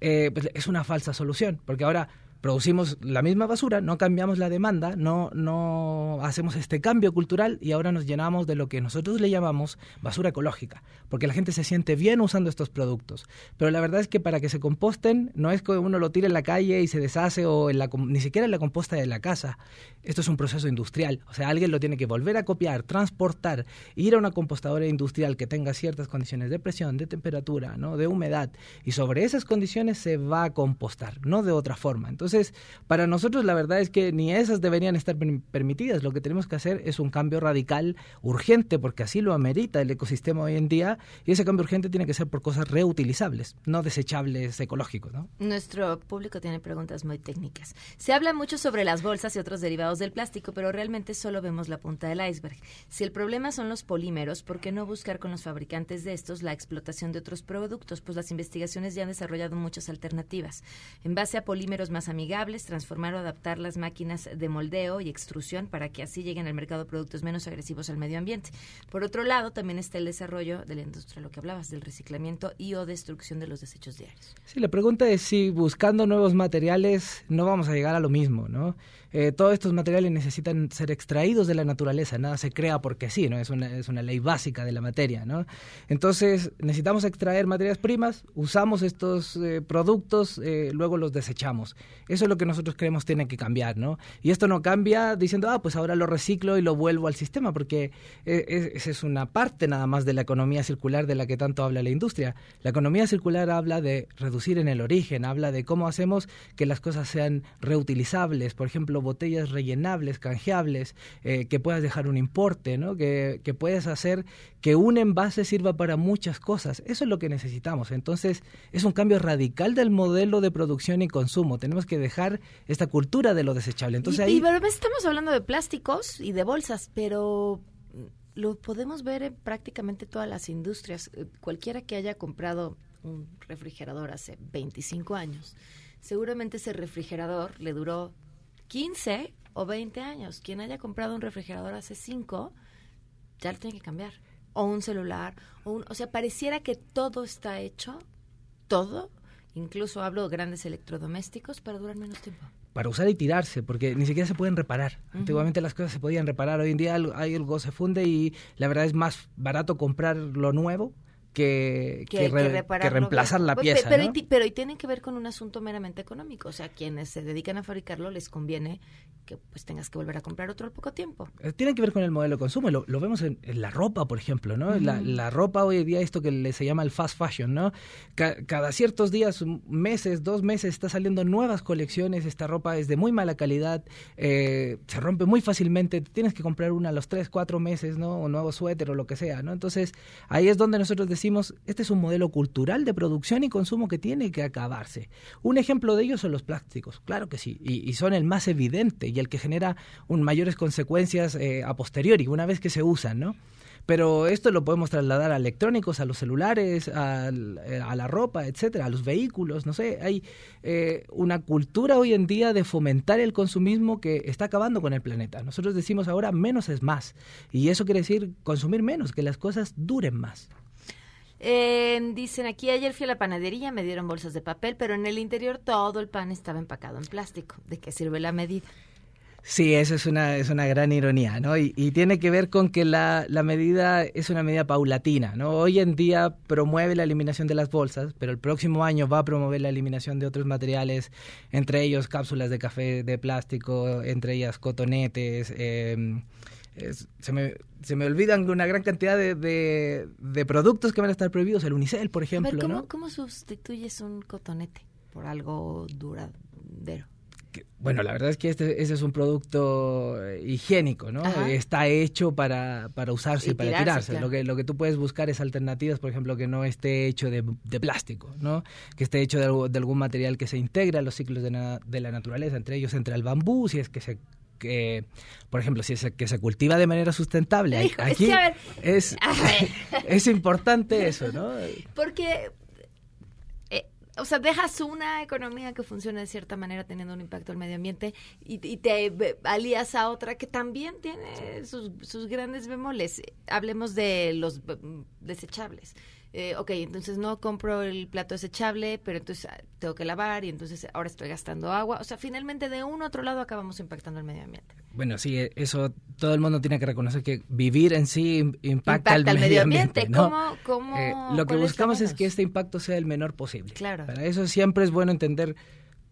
pues, es una falsa solución, porque ahora producimos la misma basura, no cambiamos la demanda, no, no hacemos este cambio cultural y ahora nos llenamos de lo que nosotros le llamamos basura ecológica, porque la gente se siente bien usando estos productos. Pero la verdad es que para que se composten no es que uno lo tire en la calle y se deshace o en la, ni siquiera en la composta de la casa. Esto es un proceso industrial, o sea, alguien lo tiene que volver a copiar, transportar, ir a una compostadora industrial que tenga ciertas condiciones de presión, de temperatura, ¿no? de humedad y sobre esas condiciones se va a compostar, no de otra forma. Entonces, entonces, para nosotros la verdad es que ni esas deberían estar permitidas. Lo que tenemos que hacer es un cambio radical urgente, porque así lo amerita el ecosistema hoy en día, y ese cambio urgente tiene que ser por cosas reutilizables, no desechables ecológicos. ¿no? Nuestro público tiene preguntas muy técnicas. Se habla mucho sobre las bolsas y otros derivados del plástico, pero realmente solo vemos la punta del iceberg. Si el problema son los polímeros, ¿por qué no buscar con los fabricantes de estos la explotación de otros productos? Pues las investigaciones ya han desarrollado muchas alternativas. En base a polímeros más amigables, amigables, transformar o adaptar las máquinas de moldeo y extrusión para que así lleguen al mercado productos menos agresivos al medio ambiente. Por otro lado, también está el desarrollo de la industria, lo que hablabas, del reciclamiento y o destrucción de los desechos diarios. Sí, la pregunta es si buscando nuevos materiales no vamos a llegar a lo mismo, ¿no? Eh, todos estos materiales necesitan ser extraídos de la naturaleza, nada se crea porque sí, ¿no? Es una, es una ley básica de la materia, ¿no? Entonces, necesitamos extraer materias primas, usamos estos eh, productos, eh, luego los desechamos. Eso es lo que nosotros creemos tiene que cambiar, ¿no? Y esto no cambia diciendo, ah, pues ahora lo reciclo y lo vuelvo al sistema, porque esa es una parte nada más de la economía circular de la que tanto habla la industria. La economía circular habla de reducir en el origen, habla de cómo hacemos que las cosas sean reutilizables, por ejemplo, botellas rellenables, canjeables, eh, que puedas dejar un importe, ¿no? que, que puedas hacer que un envase sirva para muchas cosas. Eso es lo que necesitamos. Entonces, es un cambio radical del modelo de producción y consumo. Tenemos que dejar esta cultura de lo desechable. Entonces, y, ahí... estamos hablando de plásticos y de bolsas, pero lo podemos ver en prácticamente todas las industrias. Eh, cualquiera que haya comprado un refrigerador hace 25 años, seguramente ese refrigerador le duró 15 o 20 años. Quien haya comprado un refrigerador hace 5, ya lo tiene que cambiar. O un celular, o, un, o sea, pareciera que todo está hecho, todo, incluso hablo de grandes electrodomésticos, para durar menos tiempo para usar y tirarse, porque ni siquiera se pueden reparar. Antiguamente las cosas se podían reparar, hoy en día algo se funde y la verdad es más barato comprar lo nuevo que, que, reemplazar la pieza. Pero, pero, y tiene que ver con un asunto meramente económico. O sea, quienes se dedican a fabricarlo les conviene que pues tengas que volver a comprar otro al poco tiempo. Eh, tiene que ver con el modelo de consumo. Lo, lo vemos en, la ropa, por ejemplo, ¿no? la, ropa hoy en día, esto que se llama el fast fashion, ¿no? cada ciertos días, meses, dos meses, está saliendo nuevas colecciones. Esta ropa es de muy mala calidad, eh, se rompe muy fácilmente. Tienes que comprar una a los tres, cuatro meses, ¿no? Un nuevo suéter o lo que sea, ¿no? Entonces, ahí es donde nosotros decimos, este es un modelo cultural de producción y consumo que tiene que acabarse. Un ejemplo de ello son los plásticos, claro que sí, y, son el más evidente y el que genera un, mayores consecuencias eh, a posteriori, una vez que se usan, ¿no? Pero esto lo podemos trasladar a electrónicos, a los celulares, a, eh, a la ropa, etcétera, a los vehículos, no sé. Hay eh, una cultura hoy en día de fomentar el consumismo que está acabando con el planeta. Nosotros decimos ahora menos es más. Y eso quiere decir consumir menos, que las cosas duren más. Dicen aquí, ayer fui a la panadería, me dieron bolsas de papel, pero en el interior todo el pan estaba empacado en plástico. ¿De qué sirve la medida? Sí, eso es una, es una gran ironía, ¿no? Y, tiene que ver con que la, la, medida es una medida paulatina, ¿no? Hoy en día promueve la eliminación de las bolsas, pero el próximo año va a promover la eliminación de otros materiales, entre ellos cápsulas de café de plástico, entre ellas cotonetes, se, me, se me olvidan una gran cantidad de, de, productos que van a estar prohibidos, el unicel, por ejemplo, ¿cómo, ¿no? ¿Cómo sustituyes un cotonete por algo duradero? bueno, la verdad es que este, ese es un producto eh, higiénico, ¿no? Está hecho para, para usarse y, para tirarse. Lo, que, lo que tú puedes buscar es alternativas, por ejemplo, que no esté hecho de, plástico, ¿no? Que esté hecho de, algún material que se integra a los ciclos de, la naturaleza. Entre ellos entra el bambú, si es que se que, por ejemplo, si es que se cultiva de manera sustentable. aquí es, es, importante eso, ¿no? Porque o sea, dejas una economía que funciona de cierta manera teniendo un impacto al medio ambiente y, te alías a otra que también tiene sus, sus, grandes bemoles. Hablemos de los desechables. Eh, ok, entonces no compro el plato desechable, pero entonces ah, tengo que lavar y entonces ahora estoy gastando agua. O sea, finalmente de un otro lado acabamos impactando el medio ambiente. Bueno, sí, e, eso todo el mundo tiene que reconocer que vivir en sí impacta, al, medio ambiente. ¿Cómo, eh, lo que buscamos es, que este impacto sea el menor posible. Claro. Para eso siempre es bueno entender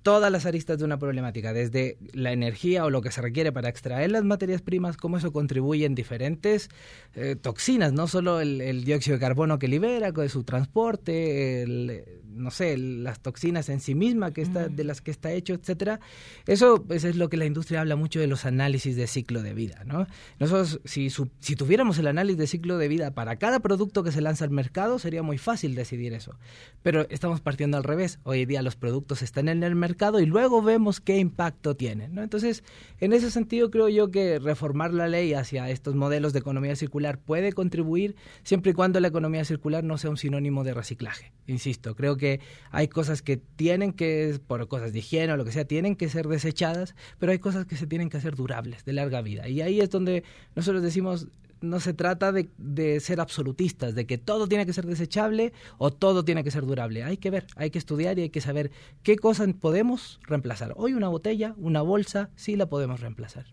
todas las aristas de una problemática, desde la energía o lo que se requiere para extraer las materias primas, cómo eso contribuye en diferentes eh, toxinas, no solo el, el, dióxido de carbono que libera, con su transporte, el, no sé, las toxinas en sí misma que está, de las que está hecho, etcétera. Eso pues, es lo que la industria habla mucho de los análisis de ciclo de vida, ¿no? Nosotros, si, si tuviéramos el análisis de ciclo de vida para cada producto que se lanza al mercado, sería muy fácil decidir eso. Pero estamos partiendo al revés. Hoy día los productos están en el mercado y luego vemos qué impacto tienen, ¿no? Entonces, en ese sentido creo yo que reformar la ley hacia estos modelos de economía circular puede contribuir siempre y cuando la economía circular no sea un sinónimo de reciclaje. Insisto, creo que hay cosas que tienen que, por cosas de higiene o lo que sea, tienen que ser desechadas, pero hay cosas que se tienen que hacer durables, de larga vida. Y ahí es donde nosotros decimos, no se trata de, de, ser absolutistas, de que todo tiene que ser desechable o todo tiene que ser durable. Hay que ver, hay que estudiar y hay que saber qué cosas podemos reemplazar. Hoy una botella, una bolsa, sí la podemos reemplazar.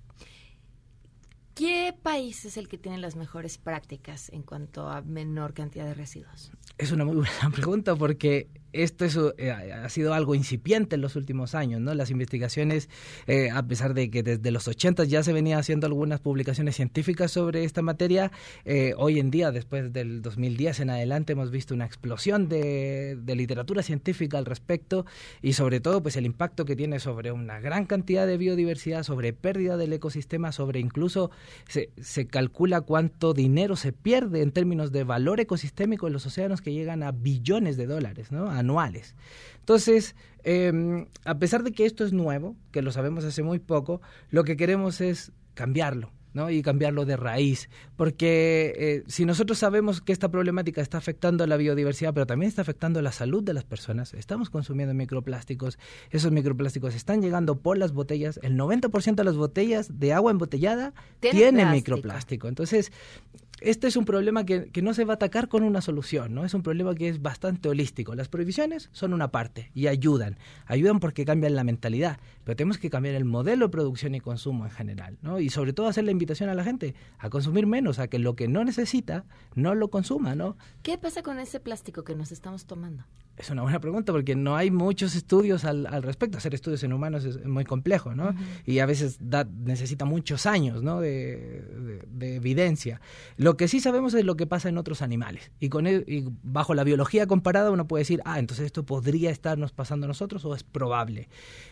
¿Qué país es el que tiene las mejores prácticas en cuanto a menor cantidad de residuos? Es una muy buena pregunta porque esto eh, ha sido algo incipiente en los últimos años, ¿no? Las investigaciones, eh, a pesar de que desde los 80 ya se venía haciendo algunas publicaciones científicas sobre esta materia, eh, hoy en día, después del 2010 en adelante, hemos visto una explosión de, literatura científica al respecto y sobre todo, pues el impacto que tiene sobre una gran cantidad de biodiversidad, sobre pérdida del ecosistema, sobre incluso se, se calcula cuánto dinero se pierde en términos de valor ecosistémico en los océanos que llegan a billones de dólares, ¿no? Anuales. Entonces, em, a pesar de que esto es nuevo, que lo sabemos hace muy poco, lo que queremos es cambiarlo. ¿no? y cambiarlo de raíz. Porque eh, si nosotros sabemos que esta problemática está afectando a la biodiversidad, pero también está afectando a la salud de las personas, estamos consumiendo microplásticos, esos microplásticos están llegando por las botellas, el 90% de las botellas de agua embotellada tiene microplástico. Entonces, este es un problema que, no se va a atacar con una solución, ¿no? Es un problema que es bastante holístico. Las prohibiciones son una parte y ayudan. Ayudan porque cambian la mentalidad, pero tenemos que cambiar el modelo de producción y consumo en general, ¿no? Y sobre todo hacer la invitación a la gente a consumir menos, a que lo que no necesita no lo consuma, ¿no? ¿Qué pasa con ese plástico que nos estamos tomando? Es una buena pregunta porque no hay muchos estudios al, respecto. Hacer estudios en humanos es muy complejo, ¿no? Y a veces necesita muchos años, ¿no? De, evidencia. Lo que sí sabemos es lo que pasa en otros animales. Y, con y bajo la biología comparada uno puede decir, ah, entonces esto podría estarnos pasando a nosotros o es probable.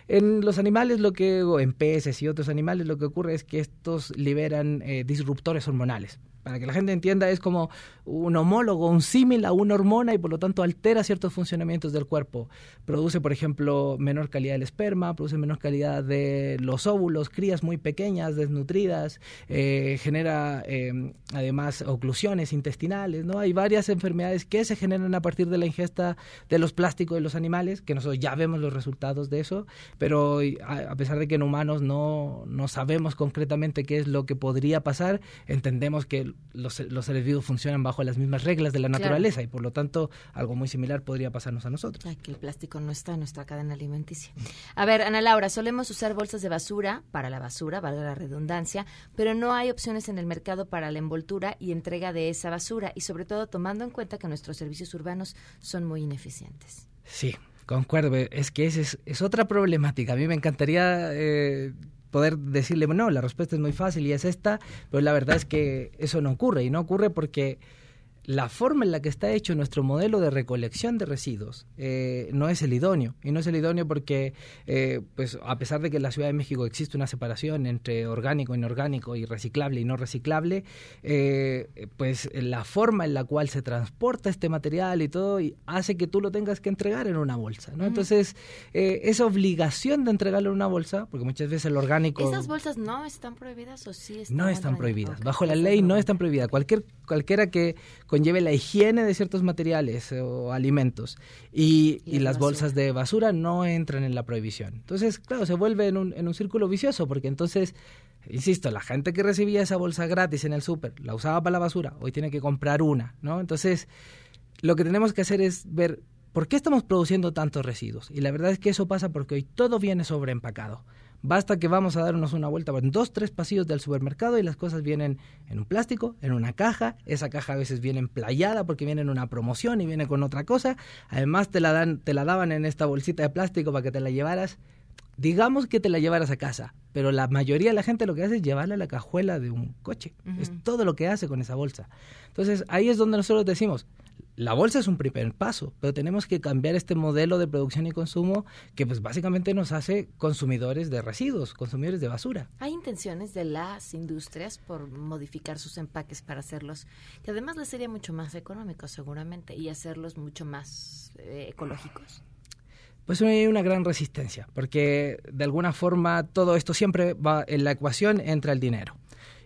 En los animales lo que, o en peces y otros animales, lo que ocurre es que estos liberan eh, disruptores hormonales para que la gente entienda, es como un homólogo, un símil a una hormona y por lo tanto altera ciertos funcionamientos del cuerpo. Produce, por ejemplo, menor calidad del esperma, produce menor calidad de los óvulos, crías muy pequeñas, desnutridas, eh, genera eh, además oclusiones intestinales, ¿no? Hay varias enfermedades que se generan a partir de la ingesta de los plásticos de los animales, que nosotros ya vemos los resultados de eso, pero a pesar de que en humanos no, no sabemos concretamente qué es lo que podría pasar, entendemos que los, seres vivos funcionan bajo las mismas reglas de la naturaleza y por lo tanto algo muy similar podría pasarnos a nosotros. que el plástico no está en nuestra cadena alimenticia. A ver, Ana Laura, solemos usar bolsas de basura para la basura, valga la redundancia, pero no hay opciones en el mercado para la envoltura y entrega de esa basura y sobre todo tomando en cuenta que nuestros servicios urbanos son muy ineficientes. Sí, Concuerdo, es que esa es, es, otra problemática. A mí me encantaría eh, poder decirle, no, la respuesta es muy fácil y es esta, pero la verdad es que eso no ocurre y no ocurre porque la forma en la que está hecho nuestro modelo de recolección de residuos eh, no es el idóneo. Y no es el idóneo porque, eh, pues, a pesar de que en la Ciudad de México existe una separación entre orgánico, inorgánico y reciclable y no reciclable, eh, pues la forma en la cual se transporta este material y todo hace que tú lo tengas que entregar en una bolsa. ¿no? Entonces, esa obligación de entregarlo en una bolsa, porque muchas veces el orgánico... ¿Esas bolsas no están prohibidas o sí están No están prohibidas. Bajo la ley no están prohibidas. Cualquier, cualquiera que conlleve la higiene de ciertos materiales o alimentos y, las bolsas de basura no entran en la prohibición. Entonces, claro, se vuelve en un, en un círculo vicioso porque entonces, insisto, la gente que recibía esa bolsa gratis en el súper la usaba para la basura, hoy tiene que comprar una, ¿no? Entonces, lo que tenemos que hacer es ver por qué estamos produciendo tantos residuos. Y la verdad es que eso pasa porque hoy todo viene sobreempacado. Basta que vamos a darnos una vuelta en dos, tres pasillos del supermercado y las cosas vienen en un plástico, en una caja. Esa caja a veces viene emplayada porque viene en una promoción y viene con otra cosa. Además te la dan, te la daban en esta bolsita de plástico para que te la llevaras. Digamos que te la llevaras a casa, pero la mayoría de la gente lo que hace es llevarla a la cajuela de un coche. Es todo lo que hace con esa bolsa. Entonces ahí es donde nosotros decimos, la bolsa es un primer paso, pero tenemos que cambiar este modelo de producción y consumo que pues básicamente nos hace consumidores de residuos, consumidores de basura. Hay intenciones de las industrias por modificar sus empaques para hacerlos, que además les sería mucho más económico seguramente y hacerlos mucho más eh, ecológicos. Pues hay una gran resistencia, porque de alguna forma todo esto siempre va en la ecuación entra el dinero.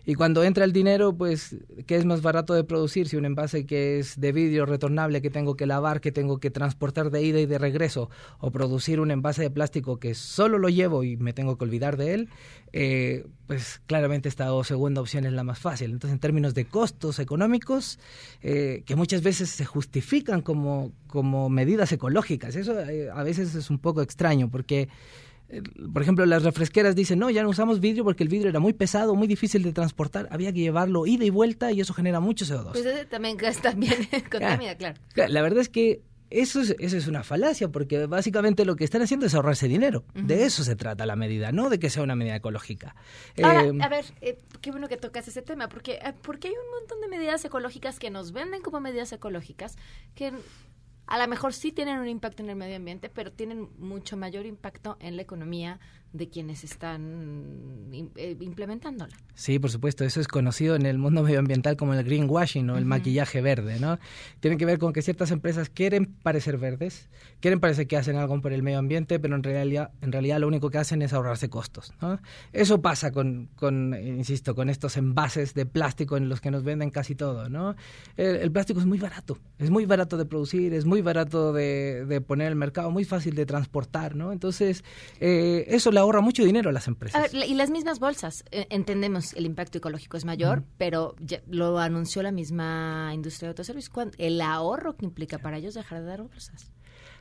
Y cuando entra el dinero, pues, ¿qué es más barato de producir? Si un envase que es de vidrio retornable que tengo que lavar, que tengo que transportar de ida y de regreso, o producir un envase de plástico que solo lo llevo y me tengo que olvidar de él, eh, pues claramente esta segunda opción es la más fácil. Entonces, en términos de costos económicos, eh, que muchas veces se justifican como, como medidas ecológicas, eso eh, a veces es un poco extraño porque por ejemplo, las refresqueras dicen, no, ya no usamos vidrio porque el vidrio era muy pesado, muy difícil de transportar, había que llevarlo ida y vuelta y eso genera mucho CO2. Pues también gasta bien, contamina, claro. La verdad es que eso es, eso es una falacia, porque básicamente lo que están haciendo es ahorrarse dinero. De eso se trata la medida, no de que sea una medida ecológica. Ahora, eh, a ver, eh, qué bueno que tocas ese tema, porque, eh, porque hay un montón de medidas ecológicas que nos venden como medidas ecológicas, que a lo mejor sí tienen un impacto en el medio ambiente, pero tienen mucho mayor impacto en la economía de quienes están eh, implementándola. Sí, por supuesto, eso es conocido en el mundo medioambiental como el greenwashing o el maquillaje verde, ¿no? Tiene que ver con que ciertas empresas quieren parecer verdes, quieren parecer que hacen algo por el medio ambiente, pero en realidad, en realidad lo único que hacen es ahorrarse costos, ¿no? Eso pasa con, con insisto, con estos envases de plástico en los que nos venden casi todo, ¿no? El, plástico es muy barato, es muy barato de producir, es muy barato de, de poner en el mercado, muy fácil de transportar, ¿no? Entonces, eh, eso ahorra mucho dinero a las empresas. y las mismas bolsas, eh, entendemos el impacto ecológico es mayor, pero lo anunció la misma industria de autoservicio, el ahorro que implica para ellos dejar de dar bolsas.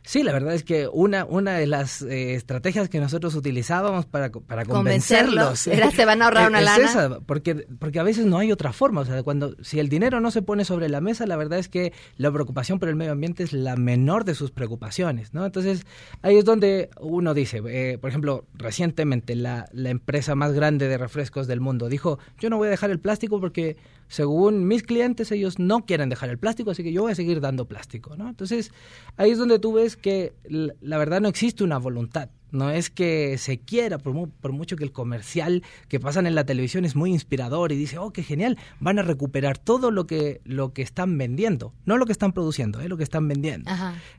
Sí, la verdad es que una, una de las eh, estrategias que nosotros utilizábamos para, para convencerlos, Era, se van a ahorrar una lana. Esa, porque, porque a veces no hay otra forma. O sea, cuando si el dinero no se pone sobre la mesa, la verdad es que la preocupación por el medio ambiente es la menor de sus preocupaciones, ¿no? Entonces, ahí es donde uno dice, eh, por ejemplo, recientemente la, la empresa más grande de refrescos del mundo dijo, yo no voy a dejar el plástico porque según mis clientes, ellos no quieren dejar el plástico, así que yo voy a seguir dando plástico, ¿no? Entonces, ahí es donde tú ves que la verdad no existe una voluntad no es que se quiera, por, mucho que el comercial que pasan en la televisión es muy inspirador y dice, oh, qué genial, van a recuperar todo lo que, lo que están vendiendo, no lo que están produciendo, eh, lo que están vendiendo.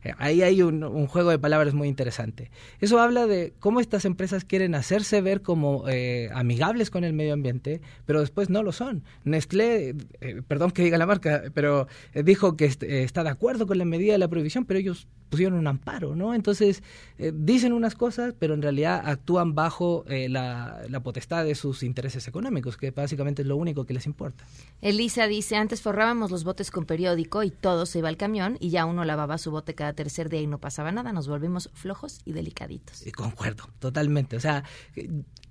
Eh, ahí hay un, juego de palabras muy interesante. Eso habla de cómo estas empresas quieren hacerse ver como eh, amigables con el medio ambiente, pero después no lo son. Nestlé, eh, perdón que diga la marca, pero dijo que está de acuerdo con la medida de la prohibición, pero ellos pusieron un amparo, ¿no? Entonces, dicen unas cosas, pero en realidad actúan bajo eh, la, potestad de sus intereses económicos, que básicamente es lo único que les importa. Elisa dice, antes forrábamos los botes con periódico y todo se iba al camión y ya uno lavaba su bote cada tercer día y no pasaba nada, nos volvimos flojos y delicaditos. Y concuerdo, totalmente. O sea,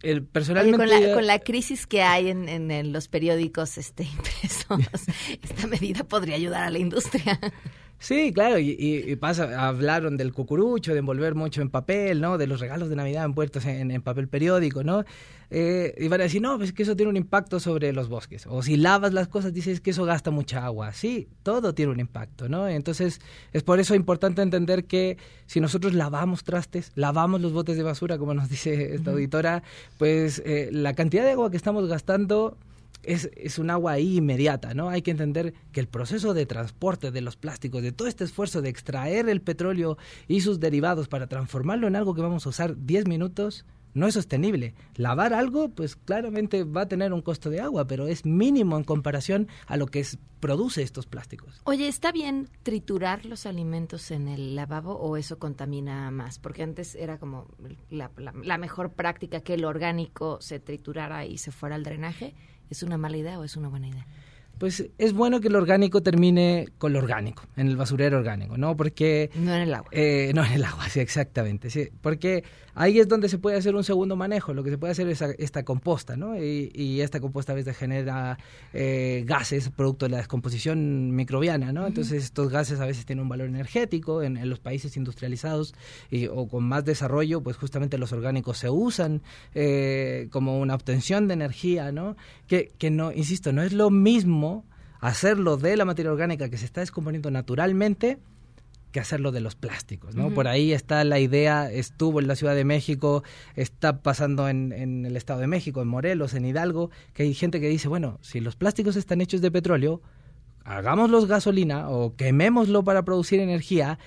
el, personalmente... con, la, con, la, crisis que hay en, en los periódicos este, impresos, esta medida podría ayudar a la industria. Sí, claro, y, pasa, hablaron del cucurucho, de envolver mucho en papel, ¿no? De los regalos de Navidad envueltos en, en papel periódico, ¿no? Eh, y van a decir, no, pues que eso tiene un impacto sobre los bosques. O si lavas las cosas, dices que eso gasta mucha agua. Sí, todo tiene un impacto, ¿no? Entonces, es por eso importante entender que si nosotros lavamos trastes, lavamos los botes de basura, como nos dice esta auditora, pues eh, la cantidad de agua que estamos gastando es, es, un agua ahí inmediata, ¿no? Hay que entender que el proceso de transporte de los plásticos, de todo este esfuerzo de extraer el petróleo y sus derivados para transformarlo en algo que vamos a usar 10 minutos, no es sostenible. Lavar algo, pues claramente va a tener un costo de agua, pero es mínimo en comparación a lo que produce estos plásticos. Oye, ¿está bien triturar los alimentos en el lavabo o eso contamina más? Porque antes era como la, la mejor práctica que el orgánico se triturara y se fuera al drenaje ¿Es una mala idea o es una buena idea? Pues es bueno que el orgánico termine con lo orgánico, en el basurero orgánico, ¿no? Porque... No en el agua. Eh, no en el agua, sí, exactamente. Sí, porque ahí es donde se puede hacer un segundo manejo. Lo que se puede hacer es esta composta, ¿no? Y, esta composta a veces genera eh, gases producto de la descomposición microbiana, ¿no? Entonces estos gases a veces tienen un valor energético en, los países industrializados y, o con más desarrollo, pues justamente los orgánicos se usan eh, como una obtención de energía, ¿no? Que, que no, insisto, no es lo mismo hacerlo de la materia orgánica que se está descomponiendo naturalmente que hacerlo de los plásticos, ¿no? Por ahí está la idea, estuvo en la Ciudad de México, está pasando en, en, el Estado de México, en Morelos, en Hidalgo, que hay gente que dice, bueno, si los plásticos están hechos de petróleo, hagámoslos gasolina o quemémoslo para producir energía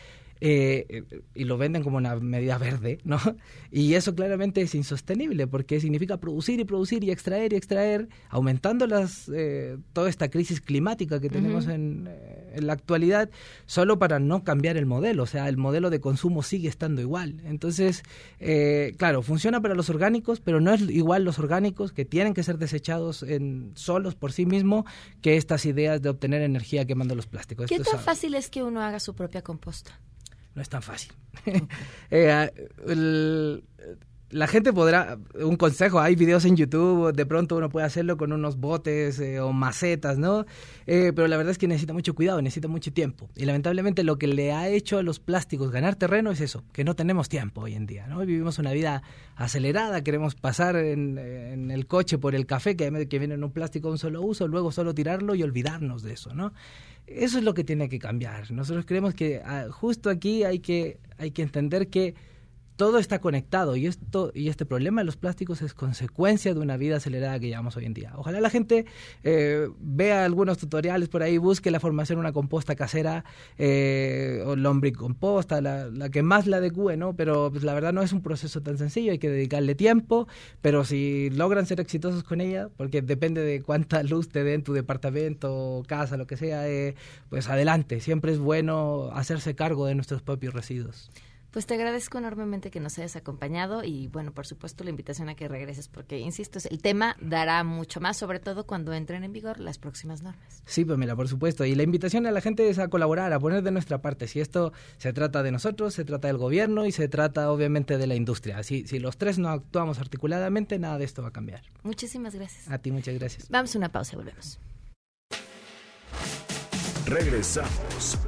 eh, y lo venden como una medida verde, ¿no? Y eso claramente es insostenible porque significa producir y producir y extraer y extraer, aumentando las, eh, toda esta crisis climática que tenemos en, eh, en, la actualidad, solo para no cambiar el modelo, o sea, el modelo de consumo sigue estando igual. Entonces, claro, funciona para los orgánicos, pero no es igual los orgánicos que tienen que ser desechados en, solos por sí mismos que estas ideas de obtener energía quemando los plásticos. ¿Qué tan fácil es que uno haga su propia composta? No es tan fácil. Eh, la gente podrá, un consejo, hay videos en YouTube, de pronto uno puede hacerlo con unos botes eh, o macetas, ¿no? Eh, pero la verdad es que necesita mucho cuidado, necesita mucho tiempo. Y lamentablemente lo que le ha hecho a los plásticos ganar terreno es eso, que no tenemos tiempo hoy en día, ¿no? Vivimos una vida acelerada, queremos pasar en, el coche por el café que, que viene en un plástico de un solo uso, luego solo tirarlo y olvidarnos de eso, ¿no? Eso es lo que tiene que cambiar. Nosotros creemos que ah, justo aquí hay que, hay que entender que todo está conectado y esto y este problema de los plásticos es consecuencia de una vida acelerada que llevamos hoy en día. Ojalá la gente eh, vea algunos tutoriales por ahí, busque la formación de una composta casera eh, o lombricomposta, la, la que más la adecue, ¿no? Pero pues, la verdad no es un proceso tan sencillo, hay que dedicarle tiempo, pero si logran ser exitosos con ella, porque depende de cuánta luz te den tu departamento, casa, lo que sea, eh, pues adelante. Siempre es bueno hacerse cargo de nuestros propios residuos. Pues te agradezco enormemente que nos hayas acompañado y bueno, por supuesto la invitación a que regreses porque, insisto, el tema dará mucho más, sobre todo cuando entren en vigor las próximas normas. Sí, pues mira, por supuesto. Y la invitación a la gente es a colaborar, a poner de nuestra parte. Si esto se trata de nosotros, se trata del gobierno y se trata obviamente de la industria. Si, si los tres no actuamos articuladamente, nada de esto va a cambiar. Muchísimas gracias. A ti muchas gracias. Vamos a una pausa y volvemos. Regresamos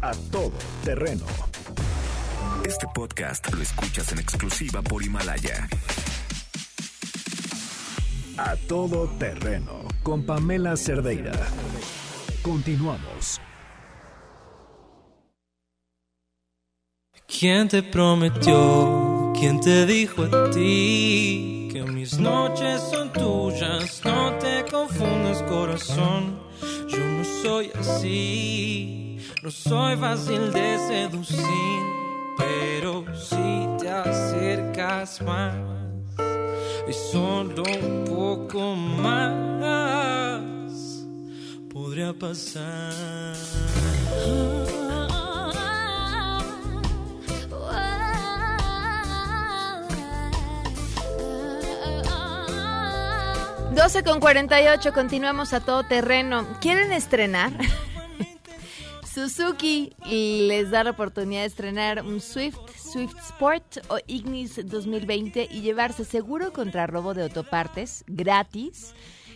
a todo terreno. Este podcast lo escuchas en exclusiva por Himalaya. A todo terreno con Pamela Cerdeira. Continuamos. ¿Quién te prometió? ¿Quién te dijo a ti que mis noches son tuyas? No te confundas, corazón. Yo no soy así. No soy fácil de seducir pero si te acercas más y solo un poco más podría pasar. 12 con 48, continuamos a todo terreno. ¿Quieren estrenar? Suzuki les da la oportunidad de estrenar un Swift, Swift Sport o Ignis 2020 y llevarse seguro contra robo de autopartes gratis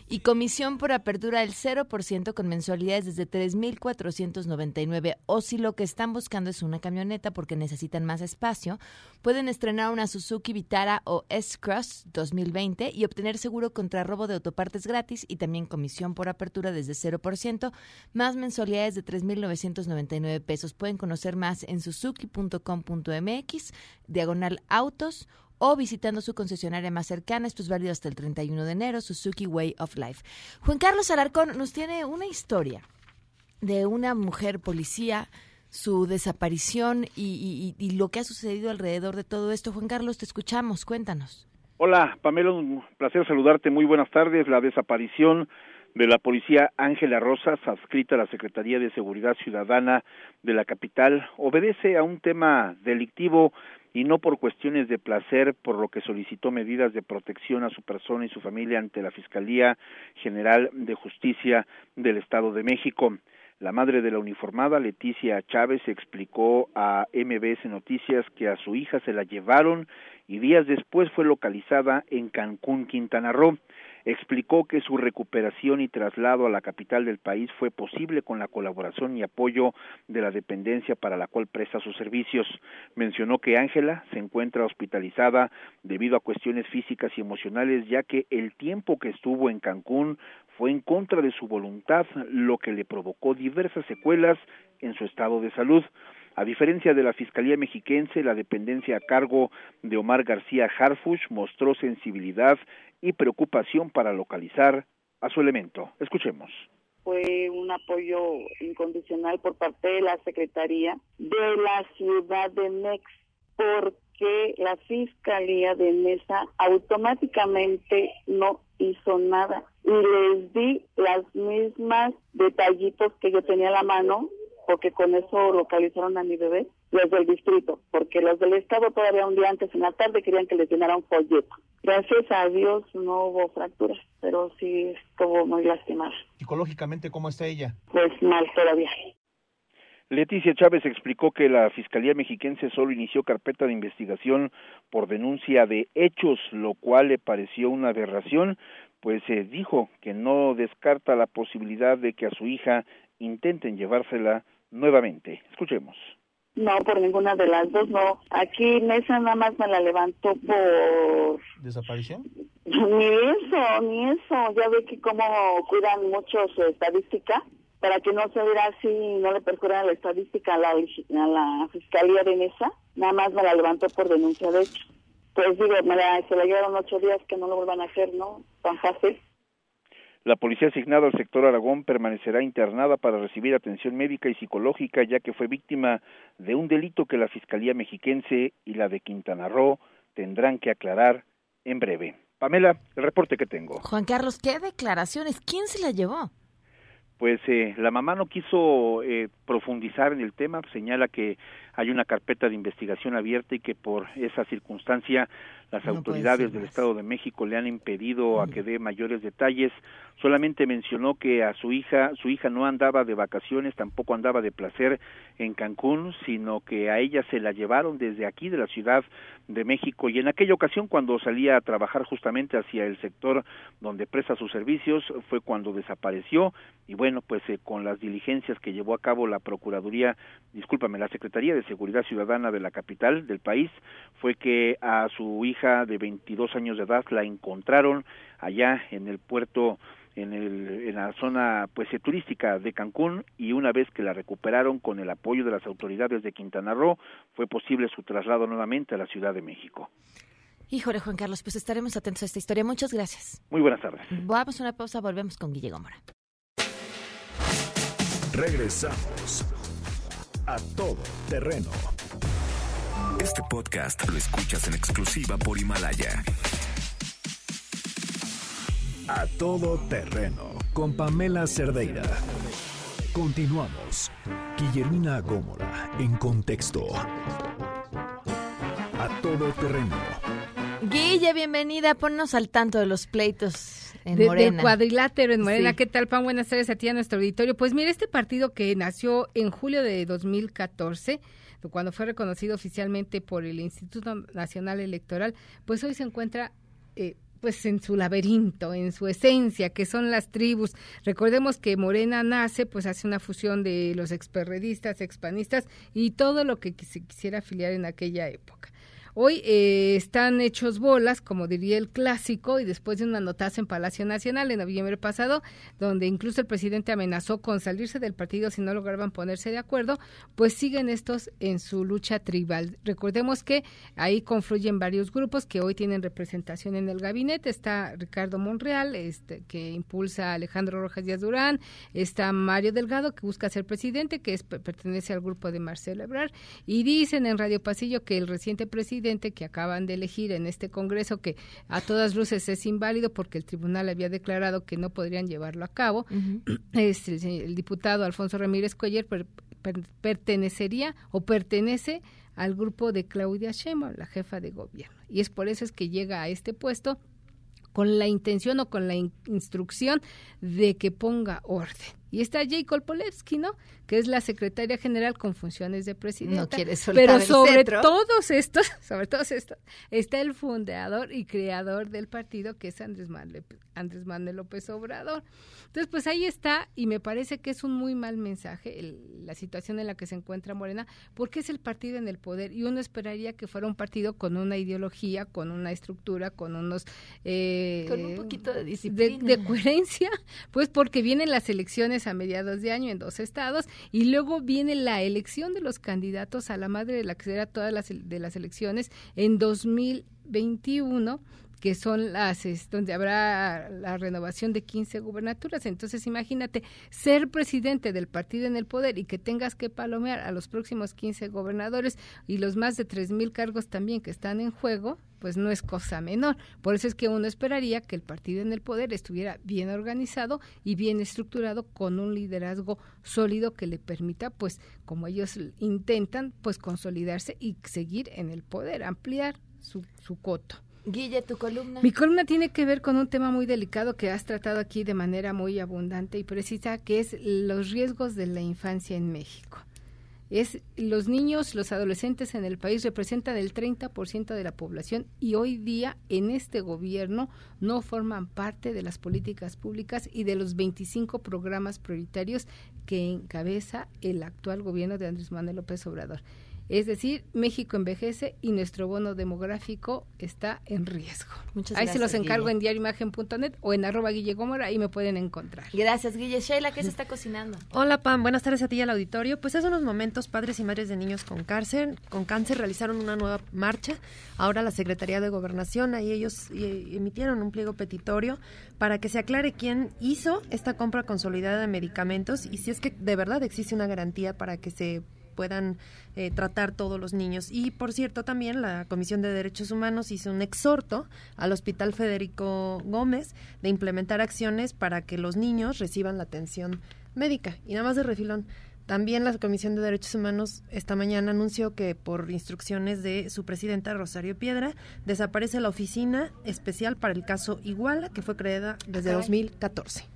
y comisión por apertura del 0% con mensualidades desde 3.499 o si lo que están buscando es una camioneta porque necesitan más espacio, pueden estrenar una Suzuki Vitara o S-Cross 2020 y obtener seguro contra robo de autopartes gratis y también comisión por apertura desde 0%, más mensualidades de 3.999 pesos. Pueden conocer más en suzuki.com.mx, diagonal autos o visitando su concesionaria más cercana. Esto es válido hasta el 31 de enero, Suzuki Way of Life. Juan Carlos Alarcón nos tiene una historia de una mujer policía, su desaparición y, lo que ha sucedido alrededor de todo esto. Juan Carlos, te escuchamos, cuéntanos. Hola, Pamela, un placer saludarte. Muy buenas tardes. La desaparición de la policía Ángela Rosas, adscrita a la Secretaría de Seguridad Ciudadana de la capital, obedece a un tema delictivo y no por cuestiones de placer, por lo que solicitó medidas de protección a su persona y su familia ante la Fiscalía General de Justicia del Estado de México. La madre de la uniformada, Leticia Chávez, explicó a MBS Noticias que a su hija se la llevaron y días después fue localizada en Cancún, Quintana Roo explicó que su recuperación y traslado a la capital del país fue posible con la colaboración y apoyo de la dependencia para la cual presta sus servicios. Mencionó que Ángela se encuentra hospitalizada debido a cuestiones físicas y emocionales, ya que el tiempo que estuvo en Cancún fue en contra de su voluntad, lo que le provocó diversas secuelas en su estado de salud. A diferencia de la Fiscalía Mexiquense, la dependencia a cargo de Omar García Harfuch mostró sensibilidad y preocupación para localizar a su elemento. Escuchemos fue un apoyo incondicional por parte de la Secretaría de la Ciudad de Mex, porque la Fiscalía de Mesa automáticamente no hizo nada. Y les di las mismas detallitos que yo tenía a la mano porque con eso localizaron a mi bebé, los del distrito, porque los del estado todavía un día antes en la tarde querían que les llenara un folleto. Gracias a Dios no hubo fracturas, pero sí estuvo muy lastimada. ¿Psicológicamente cómo está ella? Pues mal todavía. Leticia Chávez explicó que la Fiscalía Mexiquense solo inició carpeta de investigación por denuncia de hechos, lo cual le pareció una aberración, pues se dijo que no descarta la posibilidad de que a su hija intenten llevársela nuevamente. Escuchemos. No, por ninguna de las dos, no. Aquí Mesa nada más me la levantó por... ¿Desaparición? Ni eso, ni eso. Ya ve que como cuidan mucho su estadística, para que no se viera así no le perjuran la estadística a la, a la Fiscalía de Mesa, nada más me la levantó por denuncia de hecho. Pues digo, me la, se la llevaron ocho días que no lo vuelvan a hacer, ¿no? Tan fácil. La policía asignada al sector Aragón permanecerá internada para recibir atención médica y psicológica ya que fue víctima de un delito que la Fiscalía Mexiquense y la de Quintana Roo tendrán que aclarar en breve. Pamela, el reporte que tengo. Juan Carlos, ¿qué declaraciones? ¿Quién se la llevó? Pues eh, la mamá no quiso eh, profundizar en el tema, señala que hay una carpeta de investigación abierta y que por esa circunstancia las autoridades del Estado de México le han impedido a que dé mayores detalles. Solamente mencionó que a su hija, su hija no andaba de vacaciones, tampoco andaba de placer en Cancún, sino que a ella se la llevaron desde aquí de la Ciudad de México. Y en aquella ocasión cuando salía a trabajar justamente hacia el sector donde presta sus servicios fue cuando desapareció. Y bueno, pues eh, con las diligencias que llevó a cabo la Procuraduría, discúlpame, la Secretaría de Seguridad Ciudadana de la capital del país, fue que a su hija de 22 años de edad la encontraron allá en el puerto en, el, en la zona pues turística de Cancún y una vez que la recuperaron con el apoyo de las autoridades de Quintana Roo fue posible su traslado nuevamente a la Ciudad de México. Híjole, Juan Carlos, pues estaremos atentos a esta historia. Muchas gracias. Muy buenas tardes. Vamos a una pausa, volvemos con Guille Gómora. Regresamos a todo terreno. Este podcast lo escuchas en exclusiva por Himalaya. A todo terreno con Pamela Cerdeira. Continuamos. Guillermina Gómora en contexto. A todo terreno. Guille, bienvenida. Ponnos al tanto de los pleitos en de, Morena. cuadrilátero en Morena. Sí. ¿Qué tal, Pan? Buenas tardes a ti, a nuestro auditorio. Pues mira, este partido que nació en julio de 2014 cuando fue reconocido oficialmente por el Instituto Nacional Electoral, pues hoy se encuentra eh, pues en su laberinto, en su esencia, que son las tribus. Recordemos que Morena nace, pues hace una fusión de los experredistas, expanistas y todo lo que se quisiera afiliar en aquella época. Hoy eh, están hechos bolas, como diría el clásico, y después de una notazo en Palacio Nacional en noviembre pasado, donde incluso el presidente amenazó con salirse del partido si no lograban ponerse de acuerdo, pues siguen estos en su lucha tribal. Recordemos que ahí confluyen varios grupos que hoy tienen representación en el gabinete. Está Ricardo Monreal, este, que impulsa a Alejandro Rojas Díaz Durán, está Mario Delgado, que busca ser presidente, que es, pertenece al grupo de Marcelo Ebrard, y dicen en Radio Pasillo que el reciente presidente que acaban de elegir en este Congreso, que a todas luces es inválido porque el tribunal había declarado que no podrían llevarlo a cabo, uh -huh. es el, el, diputado Alfonso Ramírez Cuellar per, per, pertenecería o pertenece al grupo de Claudia Sheinbaum, la jefa de gobierno. Y es por eso es que llega a este puesto con la intención o con la instrucción de que ponga orden. Y está Jacob Polewski, ¿no? Que es la secretaria general con funciones de presidenta. No quiere soltar Pero sobre todos estos, sobre todos estos, está el fundador y creador del partido, que es Andrés Manuel, Andrés Manuel López Obrador. Entonces, pues ahí está, y me parece que es un muy mal mensaje el- la situación en la que se encuentra Morena, porque es el partido en el poder, y uno esperaría que fuera un partido con una ideología, con una estructura, con unos... eh, Con un poquito de de, disciplina. de coherencia, pues porque vienen las elecciones a mediados de año en dos estados y luego viene la elección de los candidatos a la madre de la que será todas las de las elecciones en 2021 que son las donde habrá la renovación de 15 gubernaturas. Entonces, imagínate ser presidente del partido en el poder y que tengas que palomear a los próximos 15 gobernadores y los más de 3 mil cargos también que están en juego, pues no es cosa menor. Por eso es que uno esperaría que el partido en el poder estuviera bien organizado y bien estructurado con un liderazgo sólido que le permita, pues, como ellos intentan, pues consolidarse y seguir en el poder, ampliar su, su coto. Guille, tu columna. Mi columna tiene que ver con un tema muy delicado que has tratado aquí de manera muy abundante y precisa, que es los riesgos de la infancia en México. Es los niños, los adolescentes en el país representan el 30% de la población y hoy día en este gobierno no forman parte de las políticas públicas y de los 25 programas prioritarios que encabeza el actual gobierno de Andrés Manuel López Obrador. Es decir, México envejece y nuestro bono demográfico está en riesgo. Muchas Ahí se los gracias, encargo Guille. en diarioimagen.net o en arroba Guille Gómora, ahí me pueden encontrar. Gracias, Guille. Sheila, ¿qué se está cocinando? Hola Pam, buenas tardes a ti y al auditorio. Pues hace unos momentos padres y madres de niños con cáncer, con cáncer realizaron una nueva marcha. Ahora la Secretaría de Gobernación, ahí ellos eh, emitieron un pliego petitorio para que se aclare quién hizo esta compra consolidada de medicamentos y si es que de verdad existe una garantía para que se puedan eh, tratar todos los niños. Y por cierto, también la Comisión de Derechos Humanos hizo un exhorto al Hospital Federico Gómez de implementar acciones para que los niños reciban la atención médica. Y nada más de refilón, también la Comisión de Derechos Humanos esta mañana anunció que por instrucciones de su presidenta Rosario Piedra desaparece la oficina especial para el caso Iguala que fue creada desde Caray. 2014.